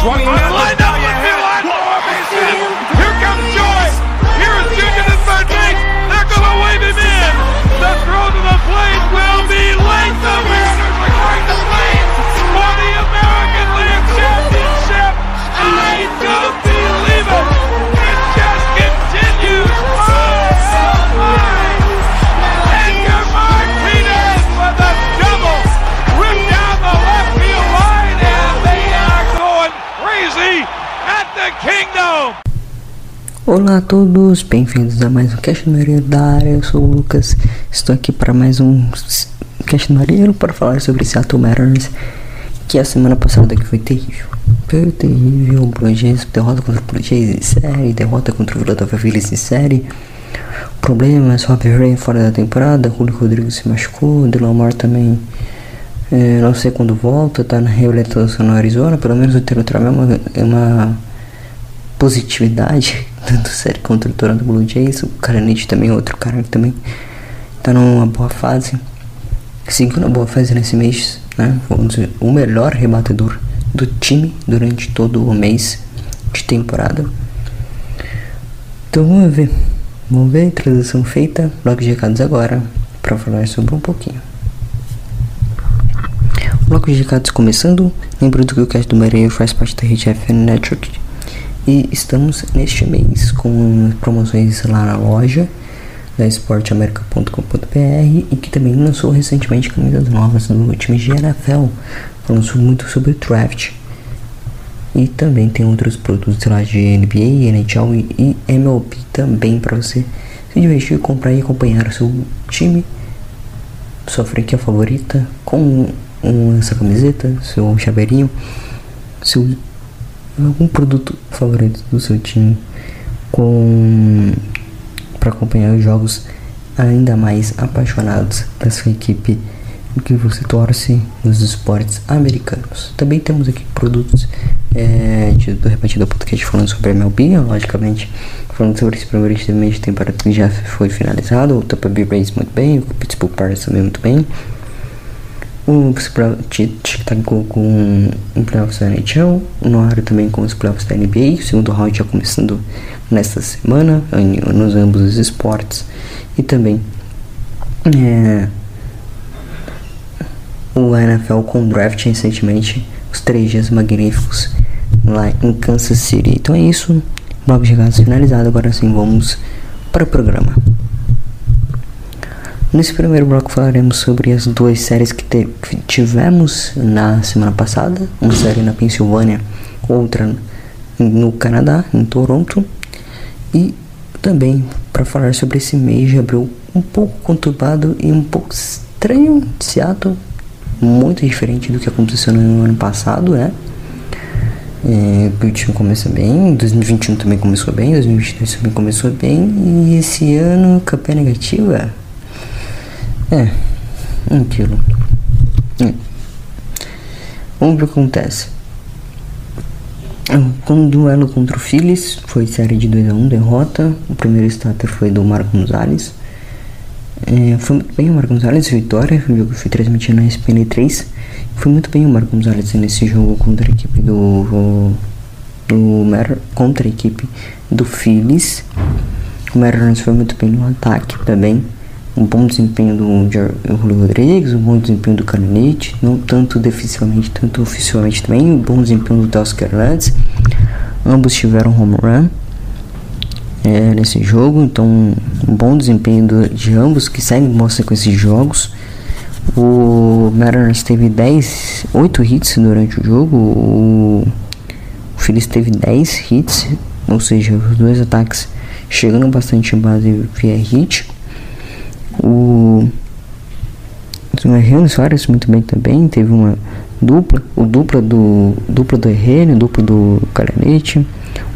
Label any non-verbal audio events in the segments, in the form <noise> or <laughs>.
swung in. Olá a todos, bem-vindos a mais um Marinheiro da área, eu sou o Lucas, estou aqui para mais um Marinheiro para falar sobre Seattle Mariners, que a semana passada que foi terrível, foi terrível, Blue derrota contra o Blue Jays em série, derrota contra o Philadelphia Phillies em série, problemas, Rob Ray fora da temporada, Julio Rodrigues se machucou, Delamar também, eh, não sei quando volta, tá na reabilitação no Arizona, pelo menos o Taylor Trammell é uma, é uma positividade do série contra o Toronto Blue Jays. O Karanich também, outro cara que também tá numa boa fase. Seguiu na boa fase nesse mês, né? Vamos dizer, o melhor rebatedor do time durante todo o mês de temporada. Então vamos ver. Vamos ver a introdução feita, bloco de recados agora, para falar sobre um pouquinho. Bloco de recados começando. Lembrando que o cast do Marinho faz parte da Rede FN Network. E estamos neste mês com promoções lá na loja da esporteamerica.com.br e que também lançou recentemente camisas novas do time de NFL, falando muito sobre draft. E também tem outros produtos lá de NBA, NHL e, MLB também para você se divertir, comprar e acompanhar o seu time, sua franquia favorita com essa camiseta, seu chaveirinho, seu algum produto favorito do seu time com para acompanhar os jogos ainda mais apaixonados da sua equipe que você torce nos esportes americanos. Também temos aqui produtos é, de, do Podcast falando sobre a MLB, logicamente falando sobre esse primeiro mês de temporada que já foi finalizado, o Tampa Bay Rays muito bem, o Pittsburgh Pirates também muito bem. O tic-tac com, com um playoffs da NHL, no ar também com os playoffs da NBA, o segundo round já começando nesta semana, em- nos ambos os esportes, e também é, o NFL com draft recentemente, os três dias magníficos lá em Kansas City. Então é isso, bloco de recados finalizado, agora sim vamos para o programa. Nesse primeiro bloco falaremos sobre as duas séries que, te- que tivemos na semana passada, uma série na Pensilvânia, outra no Canadá, em Toronto, e também para falar sobre esse mês de abril um pouco conturbado e um pouco estranho de muito diferente do que aconteceu no ano passado, né? É, o time começa bem, 2021 também começou bem, 2022 também começou bem, e esse ano campanha negativa. É, aquilo. É. Vamos ver o que acontece. Com o duelo contra o Phillies, foi série de 2x1, derrota. O primeiro starter foi do Marco Gonzalez. É, foi muito bem o Marco Gonzalez, vitória. O jogo foi transmitido na SPN 3. Foi muito bem o Marco Gonzalez nesse jogo contra a equipe do. do Mar contra a equipe do Phillies. O Mariners foi muito bem no ataque também. Um bom desempenho do Rodrigues, um bom desempenho do Canonite, não tanto defensivamente, tanto ofensivamente também, um bom desempenho do Oscar Lantz. Ambos tiveram home run é, nesse jogo, então um bom desempenho do, de ambos que seguem boa sequência de jogos. O Mariners teve 10, 8 hits durante o jogo, o, o Phillies teve 10 hits, ou seja, os dois ataques chegando bastante em base via hit. O Herrero Soares muito bem também, teve uma dupla, o dupla do dupla do Herrero, dupla do Caranete,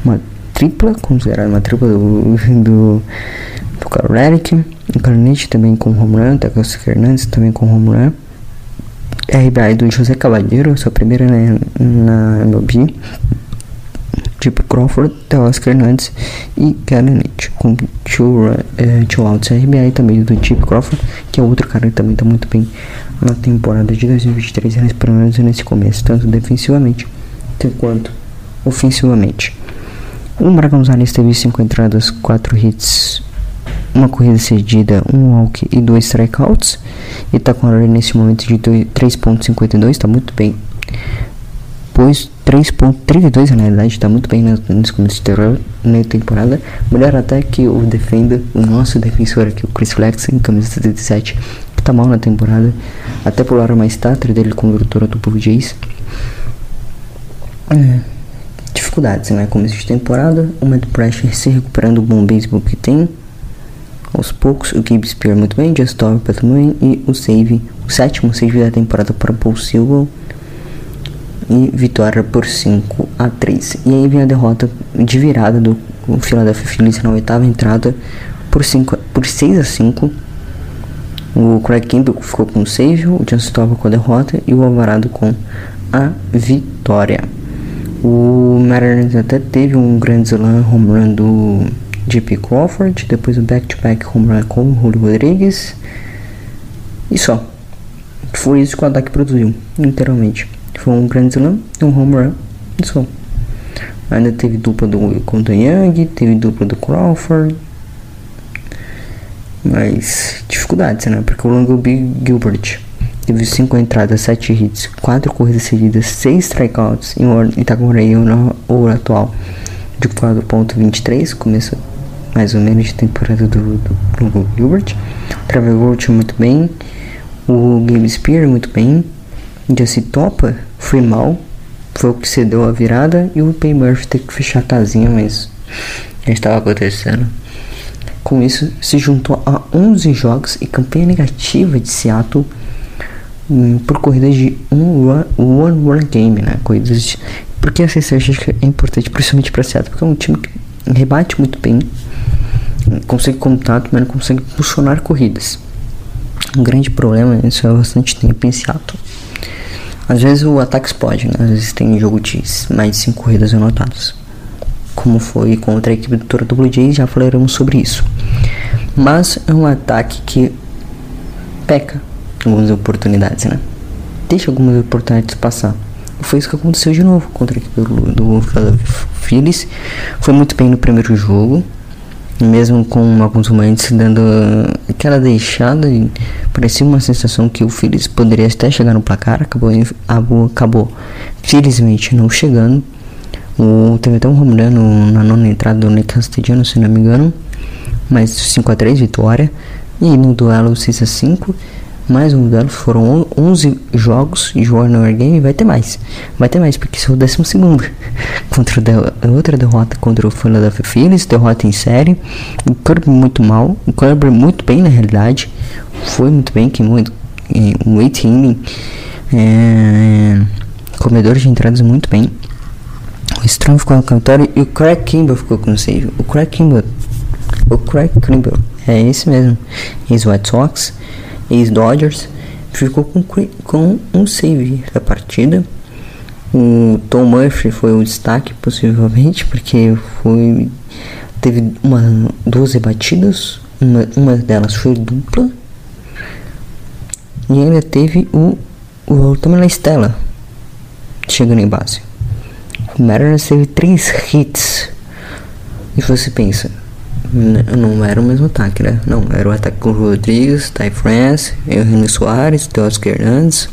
uma tripla, considerada uma tripla do, do, do Carl Eric, o Caranete também com home run, Tecosta Fernandes também com home run. RBI do José Cavalheiro, sua primeira na, na MLB, tipo Crawford, Oscar Hernandes e Garanit, com two, uh, two RBI também do Chip Crawford, que é outro cara que também tá muito bem na temporada de 2023, pelo menos nesse começo, tanto defensivamente quanto ofensivamente. O Marcos Gonzalez teve 5 entradas, 4 hits, uma corrida cedida, um walk e dois strikeouts. E tá com a nesse momento de 3.52, tá muito bem pois 3.32 na realidade está muito bem nesse começo de temporada. Melhor até que o defenda o nosso defensor aqui, o Chris Flex, em camisa 77, que está mal na temporada. Até pularam uma estátua dele com o Toronto Blue Jays. É, dificuldades, né? Começo de temporada, o Matt Pressure se recuperando o bom beisebol que tem. Aos poucos, o Gabe Spear muito bem, Just Over também, e o save, o sétimo save da temporada para Paul Silva e vitória por 5 a 3. E aí vem a derrota de virada do Philadelphia Phillies na oitava entrada por, 5, por 6 a 5. O Craig Campbell ficou com o save, o John Stova com a derrota e o Alvarado com a vitória. O Mariners até teve um grande slam home run do JP Crawford, depois o back-to-back -back home run com o Julio Rodrigues. E só. Foi isso que o ataque produziu, literalmente. Foi um grande slam e um home run. Só. Ainda teve dupla do contra Young, teve dupla do Crawford. Mas dificuldades, né? Porque o Longo Gilbert teve 5 entradas, 7 hits, 4 corridas seguidas, 6 strikeouts e tá com o ouro atual de 4.23. Começo mais ou menos de temporada do, do Gilbert. O Trevor Gort muito bem. O Gabe Spear muito bem. Jesse Topa foi mal, foi o que cedeu a virada e o Pay Murphy teve que fechar a casinha, mas já estava acontecendo. Com isso, se juntou a 11 jogos e campanha negativa de Seattle hum, por corridas de um run, one run game, né? Corridas de, porque essa estratégia é importante, principalmente para Seattle, porque é um time que rebate muito bem, consegue contato, mas não consegue funcionar corridas. Um grande problema, isso é bastante tempo em Seattle. Às vezes o ataque explode, né? Às vezes tem jogo de mais de 5 corridas anotadas. Como foi contra a equipe do Toronto Blue Jays, já falaremos sobre isso. Mas é um ataque que peca algumas oportunidades, né? Deixa algumas oportunidades passar. Foi isso que aconteceu de novo contra a equipe do, do Phillies. Foi muito bem no primeiro jogo mesmo com alguns momentos dando aquela deixada, parecia uma sensação que o Phillies poderia até chegar no placar, acabou, acabou felizmente não chegando. O, teve até um na nona entrada do Nick Castellanos, se não me engano, mas 5 a 3 vitória. E no duelo 6 a 5 mais um duelo, foram 11 jogos de Warner Game, vai ter mais, vai ter mais, porque sou o décimo segundo, <laughs> contra de, outra derrota contra o Philadelphia Phillies, derrota em série, o Kirby muito mal, o Kirby muito bem na realidade, foi muito bem, que muito, um 8 inning, é, comedor de entradas muito bem, o Strong ficou no cantório e o Craig Kimball ficou com o save, o Craig Kimball, o Craig é esse mesmo, ex-White Sox, ex-Dodgers, ficou com, com um save da partida. O Tom Murphy foi o destaque, possivelmente, porque foi teve uma, duas rebatidas, uma, uma delas foi dupla, e ainda teve o, o Stella chegando em base. O Mariners teve três hits. E você pensa, não era o mesmo ataque, né? Não, era o ataque com o Rodrigues, Ty France, Henrique Soares, Teoscar Hernandes,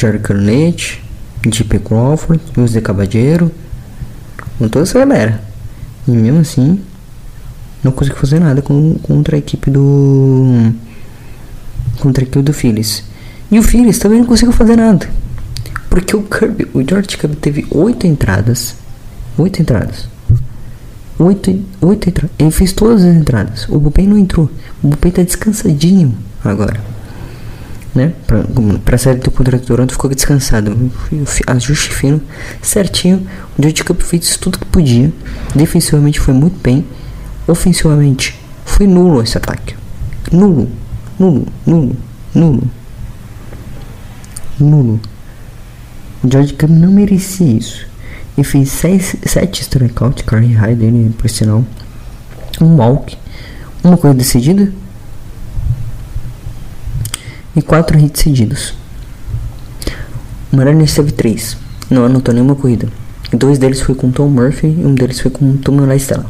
Jared Carnage, JP Crawford, José Cabadeiro, com toda essa galera. E mesmo assim, não consegui fazer nada com, contra a equipe do. contra a equipe do Phillies. E o Phillies também não conseguiu fazer nada. Porque o Kirby, o George Kirby teve oito entradas. Oito entradas. Oito, oito entradas. Ele fez todas as entradas. O Bullpen não entrou. O Bullpen tá descansadinho agora. Né? Pra, pra série do contra Toronto ficou descansado. Ajuste fino, certinho. O George Kirby fez tudo que podia. Defensivamente foi muito bem. Ofensivamente foi nulo esse ataque. Nulo. Nulo. Nulo. Nulo. Nulo. O George Cam não merecia isso. Ele fez 7 strikeouts, carry high dele, por sinal. Um walk, uma corrida decidida e 4 hits seguidos. O Mariners teve 3, não anotou nenhuma corrida. Dois deles foi com Tom Murphy e um deles foi com Tom Estela.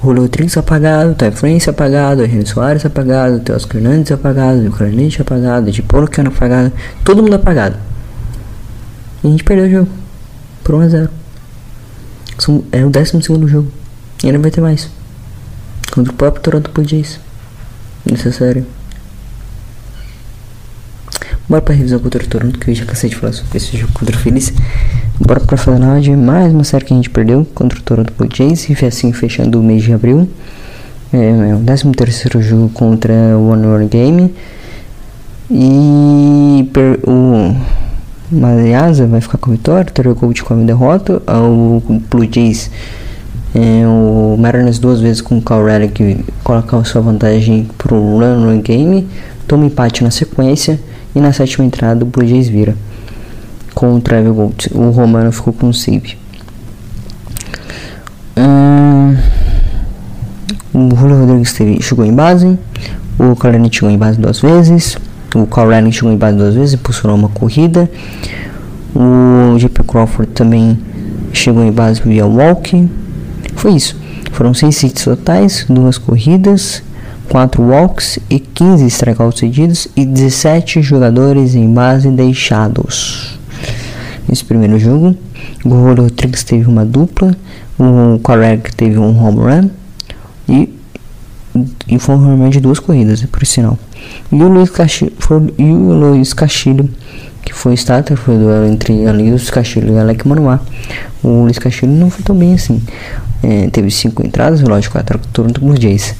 Julio Trix apagado, Ty France apagado, Henrique Soares apagado, Teoscar Hernandes apagado, Carnage apagado, de Polo apagado, todo mundo apagado. E a gente perdeu o jogo. Por 1x0. É o 12 jogo. E ainda vai ter mais. Contra o próprio Toronto Blue série. Bora pra revisão contra o Toronto, que eu já cansei de falar sobre esse jogo contra o Phillies. Bora pra falar de mais uma série que a gente perdeu contra o Toronto Blue. E assim fechando o mês de abril. É, é o 13 terceiro jogo contra o One World Game. E per, o Maliasa vai ficar com a vitória, Terry Gold com a derrota, o Blue Jays, é, o Mariners duas vezes com o Cal Relic colocar a sua vantagem pro run run game, toma empate na sequência e na sétima entrada o Blue Jays vira com o Trevor Gold. O Romano ficou com o save. Hum, o Julio Rodrigues teve, chegou em base, o Kalanick chegou em base duas vezes. O Carl chegou em base duas vezes, impulsionou uma corrida. O JP Crawford também chegou em base via walk. Foi isso. Foram 6 hits totais, duas corridas, 4 walks e 15 strikeouts cedidos e 17 jogadores em base deixados. Nesse primeiro jogo, o Rodrigues teve uma dupla, o Correg teve um home run e, e foi um de duas corridas, por sinal. E o Luiz Castilho, foi, e o Luiz Castilho que foi starter, foi o duelo entre Luiz Castilho e Alec Manoá. O Luiz Castilho não foi tão bem assim. É, teve cinco entradas, lógico, a Toronto Blue Jays.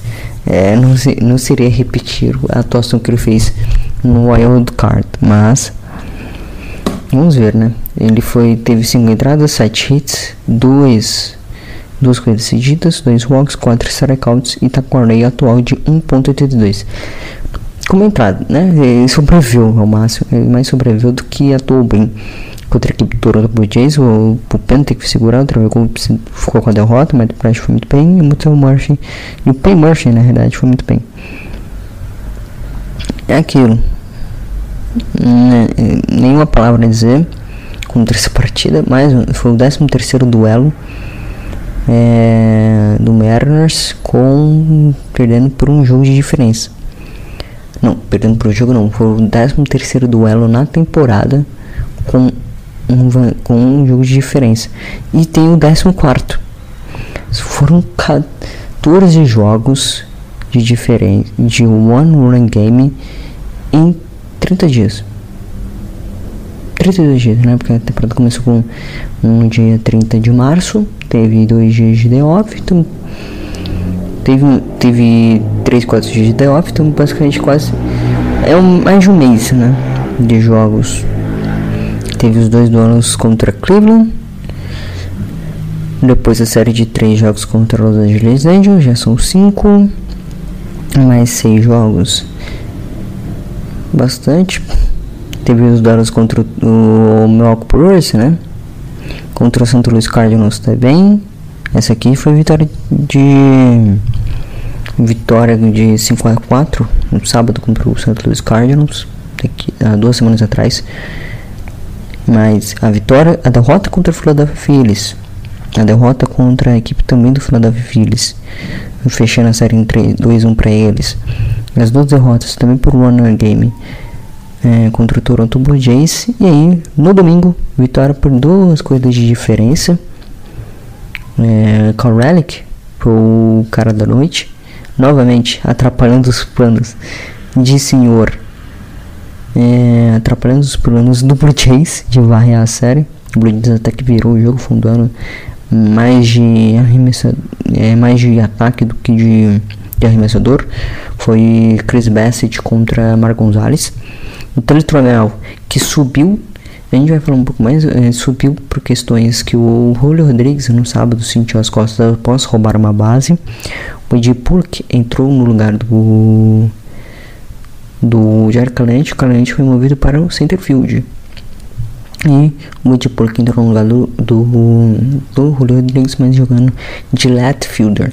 É, não, se, não seria repetir a atuação que ele fez no Wild Card, mas vamos ver, né? Ele foi teve cinco entradas, sete hits, dois duas corridas seguidas, dois walks, quatro strikeouts e tá com a atual de 1.82 comentado, né? Ele sobreviveu ao máximo, ele mais sobreviveu do que atuou bem contra a equipe do Toronto Jays. O Pupen tem que segurar, o Trevor ficou com a derrota, mas o Price foi muito bem. E o Mutel Murphy, e o Pay Murphy, na realidade, foi muito bem. É aquilo. Né, nenhuma palavra a dizer contra essa partida, mas foi o 13 terceiro duelo é, do Mariners com perdendo por um jogo de diferença. Não, perdendo pro jogo não. Foi o 13 terceiro duelo na temporada com um, com um jogo de diferença. E tem o 14 quarto. Foram 14 jogos de diferença de one run game em 30 dias. 32 dias, né? Porque a temporada começou com um dia 30 de março, teve dois dias de day off, então teve, teve 3, 4 dias de day off, então basicamente quase é um, mais de um mês, né, de jogos. Teve os dois duelos contra Cleveland, depois a série de três jogos contra Los Angeles Angels, já são cinco, mais seis jogos, bastante. Teve os duelos contra o, o Milwaukee Brewers, né, contra o Santo Luís Cardinals também. Essa aqui foi vitória de vitória de 5 a 4 no sábado contra o St. Louis Cardinals, daqui, há duas semanas atrás. Mas a vitória, a derrota contra o Philadelphia Phillies, a derrota contra a equipe também do Philadelphia Phillies, fechando a série em 2-1 para eles. As duas derrotas também por one game é, contra o Toronto Blue Jays. E aí, no domingo, vitória por duas corridas de diferença. É, Carl Relic o cara da noite, novamente atrapalhando os planos de senhor. É, atrapalhando os planos do Blue Jays de varrer a série. O Blue Jays até que virou o jogo, fundando mais de arremessa, é, mais de ataque do que de, de arremessador. Foi Chris Bassett contra Mar Gonzalez. O Teletronel que subiu, a gente vai falar um pouco mais, é, subiu por questões que o Julio Rodrigues no sábado sentiu as costas após roubar uma base. O Ed Purk entrou no lugar do do Jair Calente, o Calente foi movido para o center field. E o Ed Purk entrou no lugar do, do, do Julio Rodrigues, mas jogando de left fielder.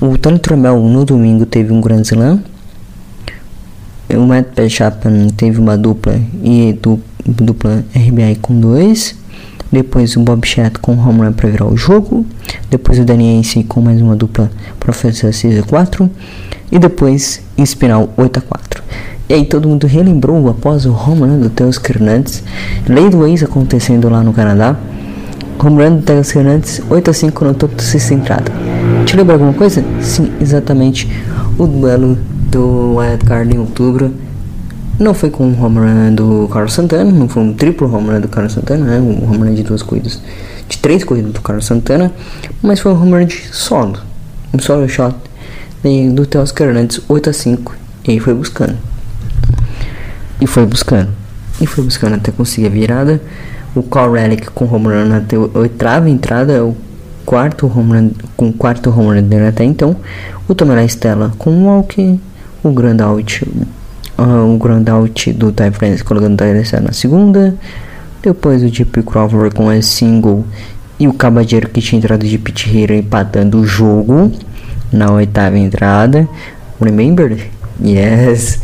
O Tony Tromel no domingo teve um grande slam. O Matt Chapman teve uma dupla e du, dupla RBI com dois. Depois o Bob Chat com home run para virar o jogo. Depois o Daniense com mais uma dupla para oferecer 6 a 4. E depois em Spinal 8 a 4. E aí todo mundo relembrou após o home run do Teos Hernandes. Lei do ex acontecendo lá no Canadá. Home run do Teos Hernandes 8 a 5 no topo do sexta entrada. Te lembra alguma coisa? Sim, exatamente. O duelo do Wyatt Card em outubro não foi com o home run do Carlos Santana, não foi um triplo home run do Carlos Santana, né? Um home run de duas corridas, de três corridas do Carlos Santana, mas foi um home run de solo, um solo shot do Teoscar Hernandes 8 a 5 e foi buscando. E foi buscando. E foi buscando até conseguir a virada. O Carl Relic com home run até oitava entrada, o quarto home run, com o quarto home run dele até então. O Tomará Stella com o walk, o grand out, uh, o grand out do Ty France colocando o Ty na segunda. Depois o Deep Crawford com a single e o Cabadeiro que tinha entrado de pit hitter empatando o jogo na oitava entrada. Remember? Yes.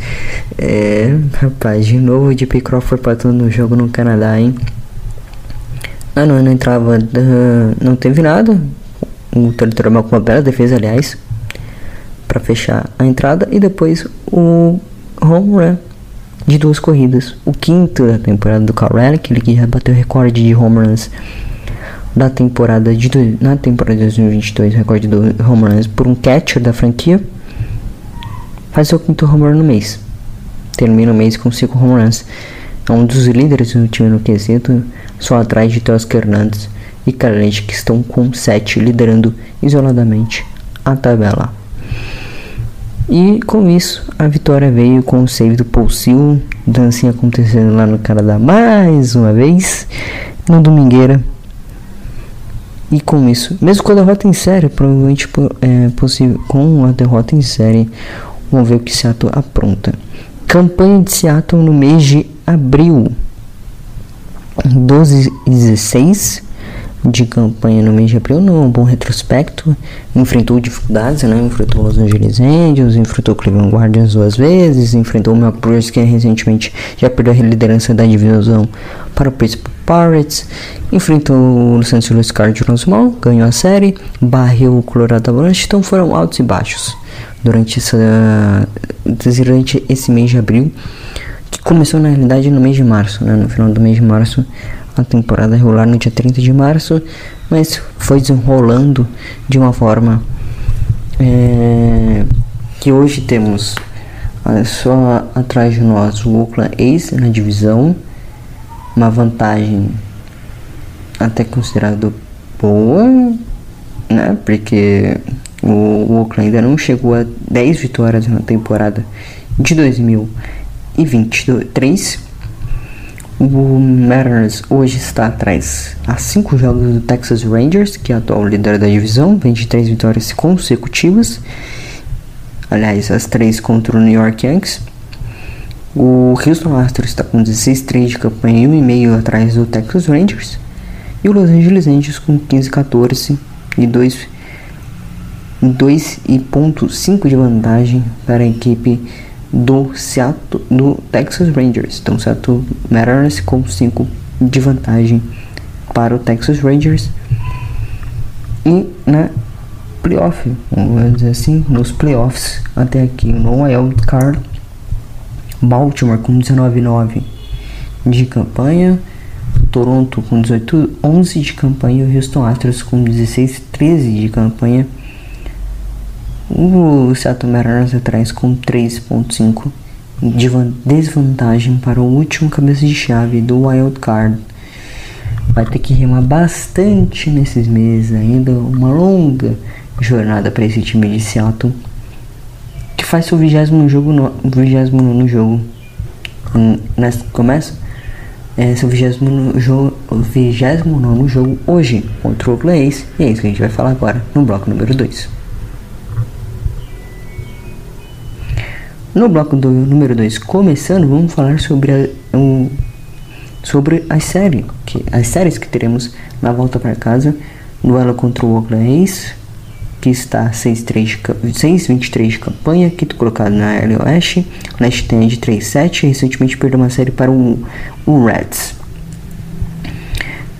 É, rapaz, de novo o Deep Crawford empatando no jogo no Canadá, hein? Ah, não, não entrava. Uh, não teve nada. O território com uma bela defesa, aliás, para fechar a entrada. E depois o home run de duas corridas. O quinto da temporada do Carl Relic, ele que já bateu o recorde de home runs da temporada de na temporada de 2022, recorde do home runs por um catcher da franquia. Faz seu quinto home run no mês. Termina o mês com cinco home runs. É um dos líderes do time no quesito, só atrás de Teoscar Hernandes e Carlete, que estão com 7, liderando isoladamente a tabela. E com isso, a vitória veio com o save do Paul Seal, dancinha acontecendo lá no Canadá mais uma vez, no Domingueira. E com isso, mesmo com a derrota em série, provavelmente é possível, com a derrota em série, vamos ver o que Seattle apronta. Campanha de Seattle no mês de abril. 12 e 16 de campanha no mês de abril, não, um bom retrospecto. Enfrentou dificuldades, né? Enfrentou Los Angeles Angels, enfrentou Cleveland Guardians duas vezes, enfrentou o Milwaukee que recentemente já perdeu a liderança da divisão para o Pittsburgh Pirates, enfrentou o Los Angeles Cardinals mal, ganhou a série, barreu o Colorado Avalanche, então foram altos e baixos durante, essa, durante esse mês de abril que começou na realidade no mês de março, né? no final do mês de março, a temporada regular no dia 30 de março, mas foi desenrolando de uma forma é, que hoje temos só atrás de nós o Oakland Ace na divisão, uma vantagem até considerado boa, né? Porque o Oakland ainda não chegou a 10 vitórias na temporada de 2000 e 23. O Mariners hoje está atrás a 5 jogos do Texas Rangers, que é o atual líder da divisão, 23 vitórias consecutivas. Aliás, as 3 contra o New York Yankees. O Houston Astros está com 16-3 de campanha e 1,5 atrás do Texas Rangers. E o Los Angeles Angels com 15-14 e 2 2,5 de vantagem para a equipe do Seattle, do Texas Rangers. Então, Seattle Mariners com 5 de vantagem para o Texas Rangers. E na playoff, vamos dizer assim, nos playoffs até aqui no wild card, Baltimore com 19-9 de campanha, Toronto com 18-11 de campanha e o Houston Astros com 16-13 de campanha. O Seattle Mariners atrás com 3.5 de desvantagem para o último cabeça de chave do wild card. Vai ter que remar bastante nesses meses ainda, uma longa jornada para esse time de Seattle que faz seu vigésimo jogo no, vigésimo no jogo nessa começa é seu vigésimo no jogo vigésimo nono jogo hoje contra o Oakland e é isso que a gente vai falar agora no bloco número 2 no bloco do número 2 começando vamos falar sobre a, um, sobre a série que as séries que teremos na volta para casa duelo contra o Oakland A's que está 6-23 de campanha, quinto colocado na Oeste. Leste tem de 3-7 recentemente perdeu uma série para o, o Reds.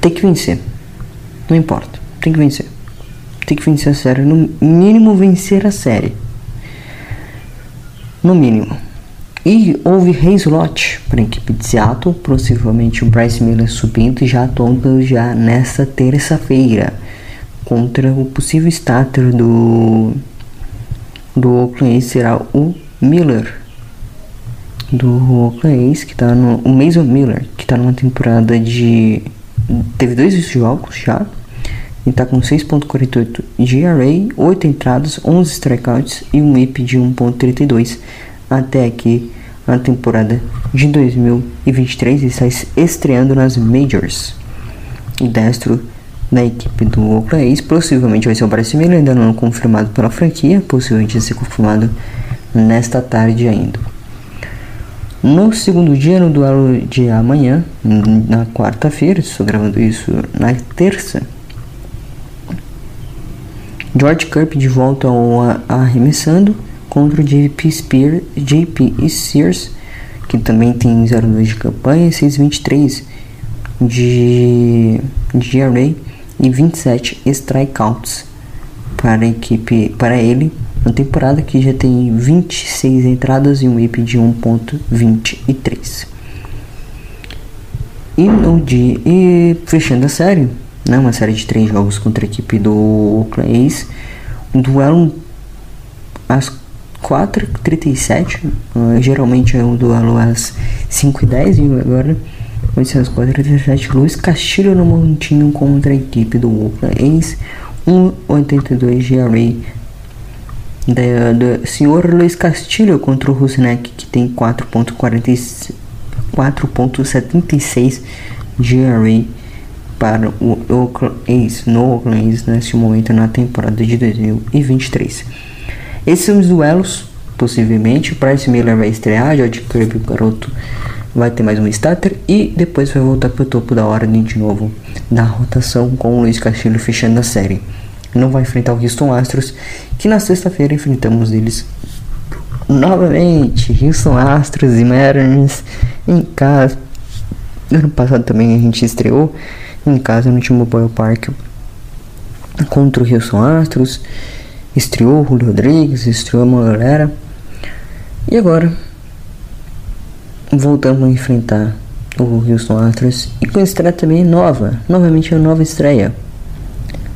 Tem que vencer. Não importa. Tem que vencer. Tem que vencer a série. No mínimo, vencer a série. No mínimo. E houve slot para a equipe de Seattle. Possivelmente o Bryce Miller subindo já atuando já nessa terça-feira contra o possível starter do do Oakland será o Miller do Oakland que está no o Mason Miller que está numa temporada de teve dois jogos já está com 6.48 de ERA, 8 entradas, 11 strikeouts e um IP de 1.32 até aqui na temporada de 2023 e está estreando nas Majors. E destro da equipe do Oakland A's. Possivelmente vai ser o Miller, ainda não confirmado pela franquia, possivelmente vai ser confirmado nesta tarde ainda. No segundo dia, no duelo de amanhã, na quarta-feira, estou gravando isso na terça, George Kirk de volta ao arremessando contra o JP Spears, JP Sears, que também tem 0,2 de campanha, 6,23 de, de e 27 strikeouts para a equipe, para ele, na temporada que já tem 26 entradas e um IP de 1.23. E no dia, e fechando a série, né, uma série de três jogos contra a equipe do Oakland A's, um duelo às 4h37, uh, geralmente é um duelo às 5h10 e agora. 847 Luiz Castilho no montinho contra a equipe do Oakland A's 1,82 GRA da, da senhor Luiz Castilho contra o Rusnek que tem 4.76 GRA para o Oakland A's no Oakland A's neste momento na temporada de 2023 esses são os duelos possivelmente o Price Miller vai estrear George Kirby o garoto vai ter mais um starter e depois vai voltar para o topo da ordem de novo na rotação com o Luiz Castilho fechando a série. Não vai enfrentar o Houston Astros, que na sexta-feira enfrentamos eles novamente. Houston Astros e Mariners em casa. Ano passado também a gente estreou em casa no T-Mobile Park contra o Houston Astros. Estreou Julio Rodrigues, estreou uma galera. E agora voltamos a enfrentar o Houston Astros e com estreia também nova, novamente uma nova estreia.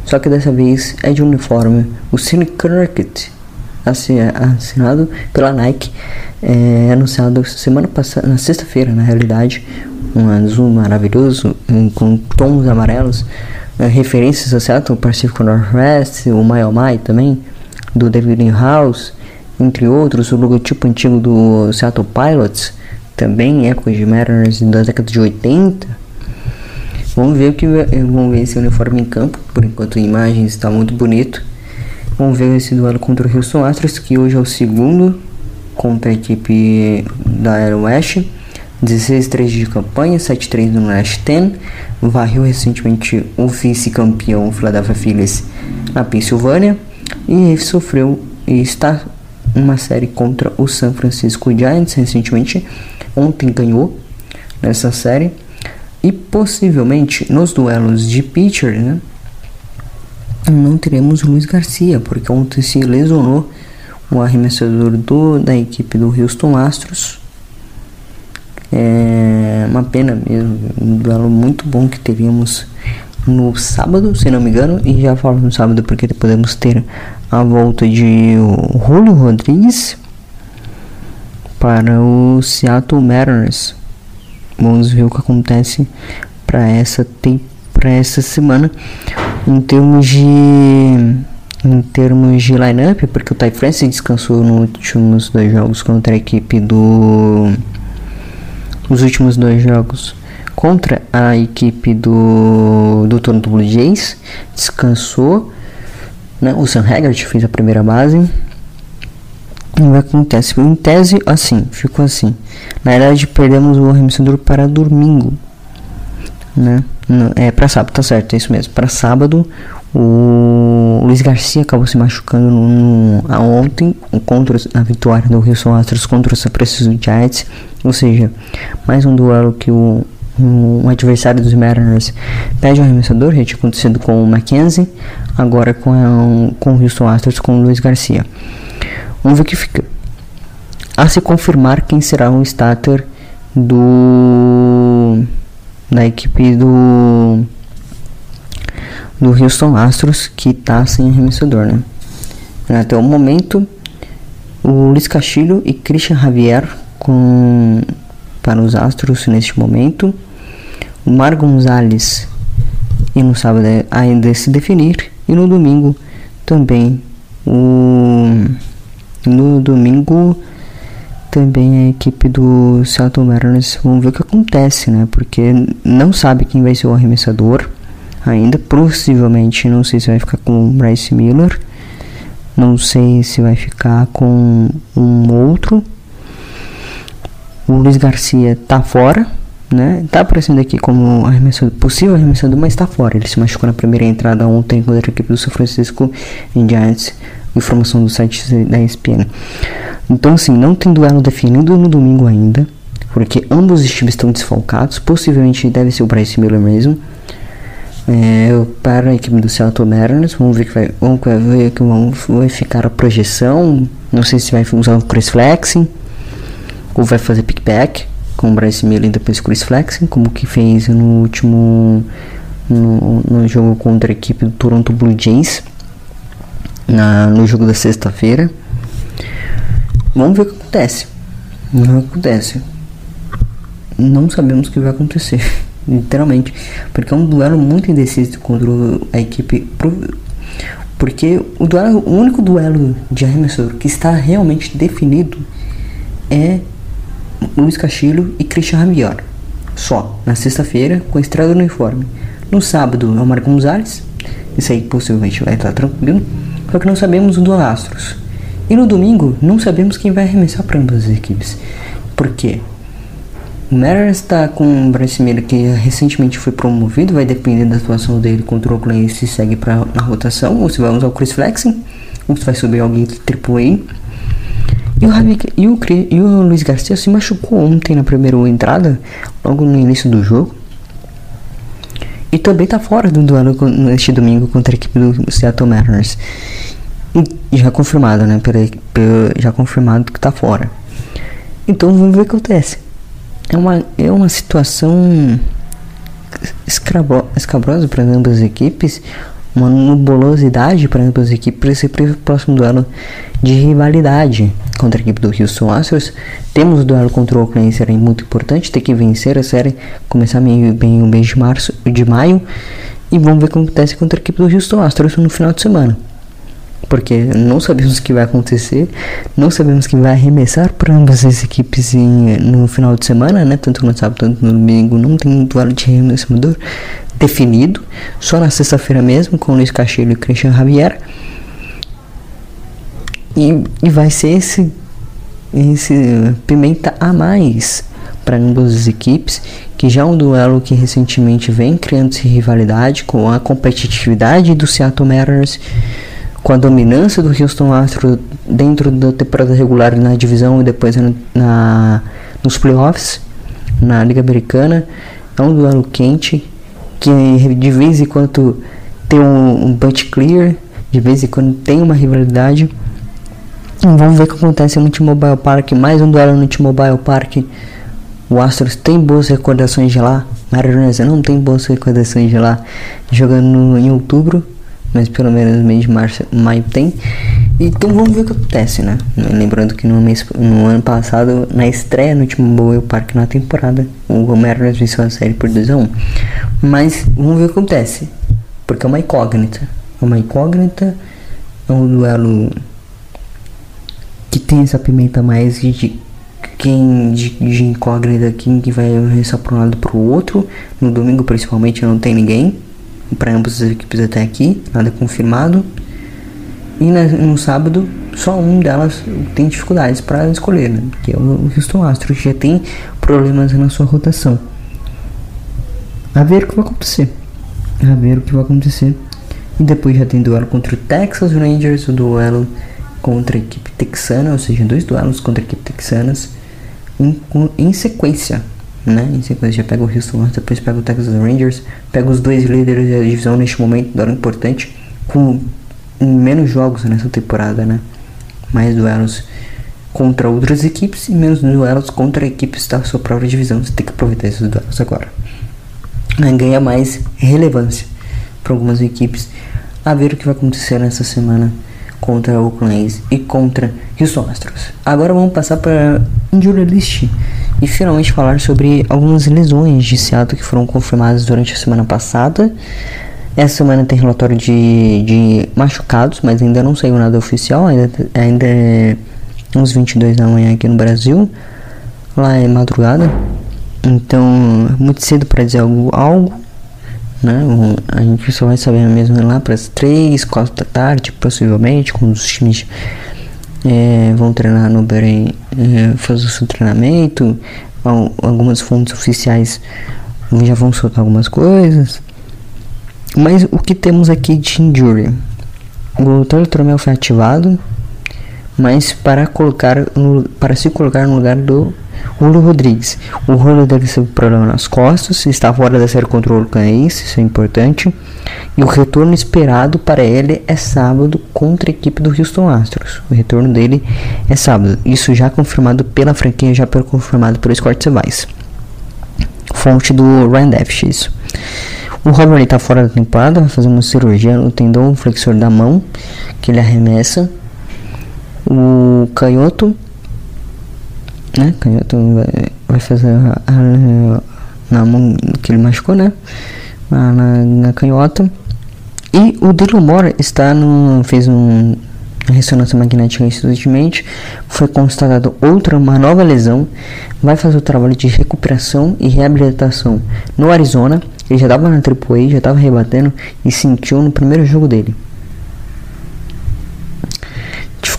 Só que dessa vez é de uniforme, o Cine Cricket, assinado pela Nike, é, anunciado semana passada, na sexta-feira, na realidade, um azul maravilhoso com tons amarelos, é, referências a Seattle Pacific Northwest, o Mai também, do David House, entre outros, o logotipo antigo do Seattle Pilots também épocas de Mariners da década de 80. Vamos ver que vamos ver esse uniforme em campo. Por enquanto, imagens está muito bonito. Vamos ver esse duelo contra o Houston Astros, que hoje é o segundo contra a equipe da Aero West. 16-3 de campanha, 7-3 no Last 10. Varreu recentemente o vice-campeão Philadelphia Phillies na Pensilvânia. E sofreu e está uma série contra o San Francisco Giants recentemente ontem ganhou nessa série. E possivelmente nos duelos de pitcher, né? não teremos Luiz Garcia, porque ontem se lesionou o arremessador do, da equipe do Houston Astros. É uma pena mesmo, um duelo muito bom que teríamos no sábado, se não me engano, e já falo no sábado porque podemos ter a volta de Julio Rodrigues para o Seattle Mariners. Vamos ver o que acontece para essa para essa semana em termos de em termos de lineup, porque o Ty France descansou nos últimos dois jogos contra a equipe do os últimos dois jogos contra a equipe do do Toronto Blue Jays. Descansou né? o Sam Haggard fez a primeira base. E o que acontece em tese assim ficou assim. Na verdade perdemos o arremessador para domingo né? É para sábado tá certo é isso mesmo. Para sábado o Luiz Garcia acabou se machucando no, no, ontem contra a vitória do Houston Astros contra os Precisos Giants. Ou seja, mais um duelo que o, um adversário dos Mariners pede um arremessador, já tinha acontecido com o Mackenzie, agora com, a, com o Houston Astros com o Luiz Garcia. Vamos ver o que fica. A se confirmar quem será o starter do da equipe do do Houston Astros que está sem arremessador, né? Até o momento, o Luiz Castilho e Christian Javier com para os Astros neste momento. O Mar Gonzalez e no sábado ainda se definir e no domingo também o no domingo também a equipe do Seattle Mariners vamos ver o que acontece, né? Porque não sabe quem vai ser o arremessador ainda. Possivelmente, não sei se vai ficar com o Bryce Miller. Não sei se vai ficar com um outro. O Luiz Garcia tá fora, né? Tá aparecendo aqui como arremessador, possível arremessador, mas tá fora. Ele se machucou na primeira entrada ontem contra a equipe do São Francisco Giants. Informação do site da ESPN. Então, assim, não tem duelo definido no domingo ainda, porque ambos os times estão desfalcados. Possivelmente deve ser o Bryce Miller mesmo. É, para a equipe do Seattle Mariners, vamos ver que vai, vamos ver que vai ficar a projeção. Não sei se vai usar o Chris Flexing ou vai fazer pickback com o Bryce Miller e depois Chris Flexing, como que fez no último no, no jogo contra a equipe do Toronto Blue Jays na, no jogo da sexta-feira. Vamos ver o que acontece. O que acontece. Não sabemos o que vai acontecer. <laughs> literalmente, porque é um duelo muito indeciso contra a equipe. Porque o, duelo, o único duelo de arremessador que está realmente definido é Luiz Castilho e Christian Ramior. Só, na sexta-feira, com a estrada no uniforme. No sábado é o Marco Gonzalez, isso aí possivelmente vai estar tranquilo, só que não sabemos o do Astros. E no domingo, não sabemos quem vai arremessar para ambas as equipes. Por quê? O Mariners está com o Bryce Miller que recentemente foi promovido, vai depender da atuação dele contra o Oakland se segue para na rotação ou se vai usar o Chris Flexing ou se vai subir alguém de AAA. E o, e, o, e o Luiz Garcia se machucou ontem na primeira entrada, logo no início do jogo. E também está fora do duelo neste domingo contra a equipe do Seattle Mariners. E já confirmado, né? Pela, pela, já confirmado que está fora. Então vamos ver o que acontece é uma, é uma situação escabrosa para ambas as equipes, uma nubulosidade para ambas as equipes para esse próximo duelo de rivalidade contra a equipe do Houston Astros. Temos o duelo contra o Oakland, será muito importante, ter que vencer a série, começar meio bem o mês de março, de maio, e vamos ver o que acontece contra a equipe do Houston Astros no final de semana porque não sabemos o que vai acontecer, não sabemos quem vai arremessar para ambas as equipes em, no final de semana, né? Tanto no sábado quanto no domingo não tem um duelo de arremessador definido, só na sexta-feira mesmo com Luiz Castilho e Christian Javier. E, e vai ser esse, esse pimenta a mais para ambas as equipes, que já é um duelo que recentemente vem criando-se rivalidade com a competitividade do Seattle Mariners com a dominância do Houston Astros dentro da temporada regular na divisão e depois na, nos playoffs na Liga Americana. É um duelo quente que de vez em quando ter um, um bunch clear, de vez em quando tem uma rivalidade. Vamos ver o que acontece no T-Mobile Park, mais um duelo no T-Mobile Park. O Astros tem boas recordações de lá, Mariners não tem boas recordações de lá, jogando em outubro, mas pelo menos no mês de março, maio tem. Então vamos ver o que acontece, né? Lembrando que no, mês, no ano passado, na estreia no T-Mobile Park na temporada, o Mariners venceu a série por 2x1. Mas vamos ver o que acontece, porque é uma incógnita. É uma incógnita, é um duelo que tem essa pimenta mais de quem de, de incógnita que vai rezar para um lado para o outro. No domingo principalmente não tem ninguém para ambas as equipes até aqui, nada confirmado. E na, no sábado só um delas tem dificuldades para escolher, né? que é o Houston Astros, que já tem problemas na sua rotação. A ver o que vai acontecer. A ver o que vai acontecer. E depois já tem duelo contra o Texas Rangers, o duelo contra a equipe texana, ou seja, dois duelos contra a equipe texanas em, em sequência, né? Em sequência, já pega o Houston, depois pega o Texas Rangers, pega os dois líderes da divisão neste momento, duelo importante, com menos jogos nessa temporada, né? Mais duelos contra outras equipes e menos duelos contra equipes da sua própria divisão. Você tem que aproveitar esses duelos agora. Ganha mais relevância para algumas equipes. A ver o que vai acontecer nessa semana contra o Oakland e contra Houston Astros. Agora vamos passar para injury list e finalmente falar sobre algumas lesões de Seattle que foram confirmadas durante a semana passada. Essa semana tem relatório de, de machucados, mas ainda não saiu nada oficial, ainda, ainda é uns 22 da manhã aqui no Brasil. Lá é madrugada, então muito cedo para dizer algo, algo né? A gente só vai saber mesmo lá para as 3, 4 da tarde, possivelmente, quando os times é, vão treinar no Bahrein, é, fazer o seu treinamento. Algumas fontes oficiais já vão soltar algumas coisas. Mas o que temos aqui de injury? O teletromel foi ativado, mas para colocar no, para se colocar no lugar do Julio Rodrigues. O Julio deve ter problema nas costas, está fora da série o Hurricanes, isso é importante. E o retorno esperado para ele é sábado contra a equipe do Houston Astros. O retorno dele é sábado. Isso já confirmado pela franquia, já confirmado pelo Scott Sevais. Fonte do Ryan Dash, isso. O Robert está fora da temporada, vai fazer uma cirurgia no tendão flexor da mão, que ele arremessa. O Canhoto né? Canhoto vai, vai fazer a, a, na mão que ele machucou, né? Na, na, na canhota. E o Dylan está no. fez um ressonância magnética recentemente, foi constatado outra, uma nova lesão, vai fazer o trabalho de recuperação e reabilitação no Arizona, ele já estava na AAA, já estava rebatendo e sentiu no primeiro jogo dele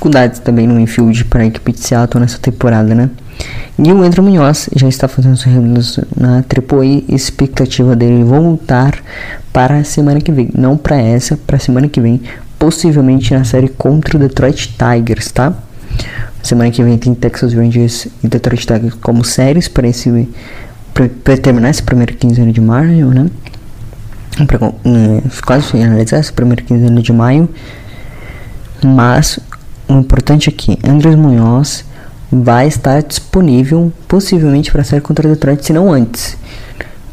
dificuldades também no infield para a equipe de Seattle nessa temporada, né? E o Andrew Munhoz já está fazendo sua na AAA, expectativa dele voltar para a semana que vem, não para essa, para a semana que vem, possivelmente na série contra o Detroit Tigers, tá? Semana que vem tem Texas Rangers e Detroit Tigers como séries para esse para terminar essa primeira quinzena de maio, né? Pra, é, quase finalizar essa primeira quinzena de maio. Mas o importante é Andres Munhoz vai estar disponível possivelmente para sair contra o Detroit, se não antes.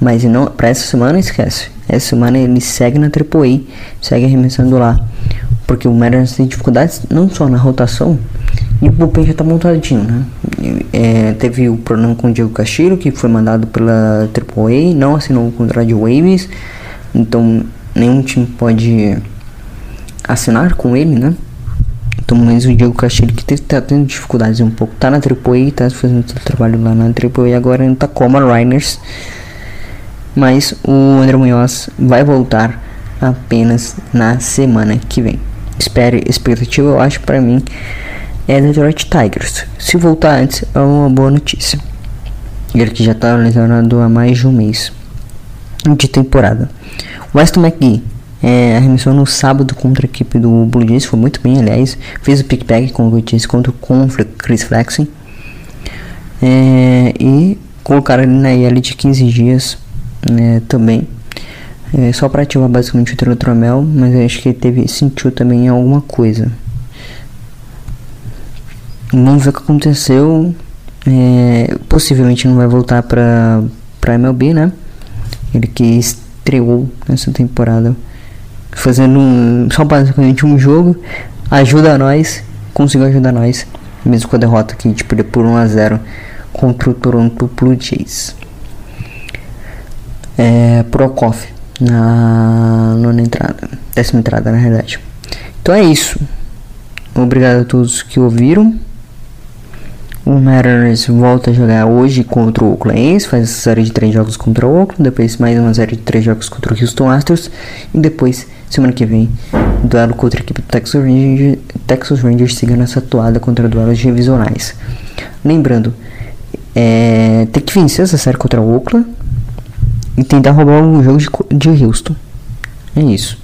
Mas não para essa semana esquece. Essa semana ele segue na AAA, segue arremessando lá, porque o Mariners tem dificuldades não só na rotação e o bullpen já está montadinho, né? É, teve o problema com o Diego Castillo que foi mandado pela AAA, não assinou o contrato de waves, então nenhum time pode assinar com ele, né? Então, mas o Diego Castilho que tá tendo dificuldades um pouco. Tá na AAA, tá fazendo seu trabalho lá na AAA agora em Tacoma Rainers. Mas o André Munhoz vai voltar apenas na semana que vem. Espere, expectativa eu acho para mim é Detroit Tigers. Se voltar antes é uma boa notícia. Ele que já tá lesionado há mais de um mês de temporada. Weston McGee é, arremessou no sábado contra a equipe do Blue Jays, foi muito bem, aliás. Fez o pickback com o Jays contra o Chris Flexen. É, e colocaram ele na IL de 15 dias né, também. É, só para ativar basicamente o Tromel, mas eu acho que ele teve, sentiu também alguma coisa. Vamos ver o que aconteceu. É, possivelmente não vai voltar para para MLB, né? Ele que estreou nessa temporada fazendo um, só basicamente um jogo, ajuda nós, conseguiu ajudar nós, mesmo com a derrota que a gente perdeu por 1 a 0 contra o Toronto Blue Jays. É, Prokof na nona entrada, décima entrada na realidade. Então é isso. Obrigado a todos que ouviram. O Mariners volta a jogar hoje contra o Oakland faz essa série de três jogos contra o Oakland, depois mais uma série de três jogos contra o Houston Astros e depois semana que vem duelo contra a equipe do Texas Rangers, Texas Rangers seguindo essa atuada contra duelos divisionais. Lembrando, é, tem que vencer essa série contra o Oakland e tentar roubar o jogo de, de Houston. É isso.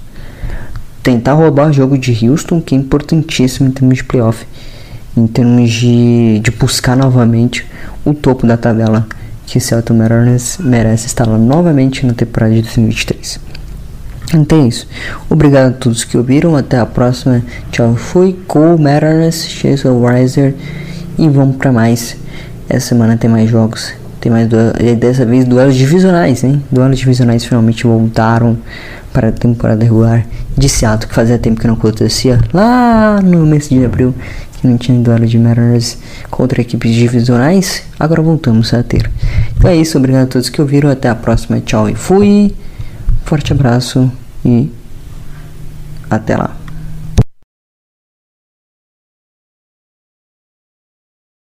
Tentar roubar o jogo de Houston, que é importantíssimo em termos de playoff em termos de, de buscar novamente o topo da tabela que Celtic Mariners merece estar lá novamente na temporada de 2023. Então é isso. Obrigado a todos que ouviram. Até a próxima. Tchau. Fui com Mariners, Chase Riser e vamos para mais. Essa semana tem mais jogos. Tem mais duelos. Dessa vez duelos divisionais, hein? Duelos divisionais finalmente voltaram para a temporada regular de Seattle, que fazia tempo que não acontecia lá no mês de abril não tinha duelo de Mariners contra equipes divisionais, agora voltamos a ter. Então é isso, obrigado a todos que ouviram, até a próxima, tchau e fui, forte abraço e até lá.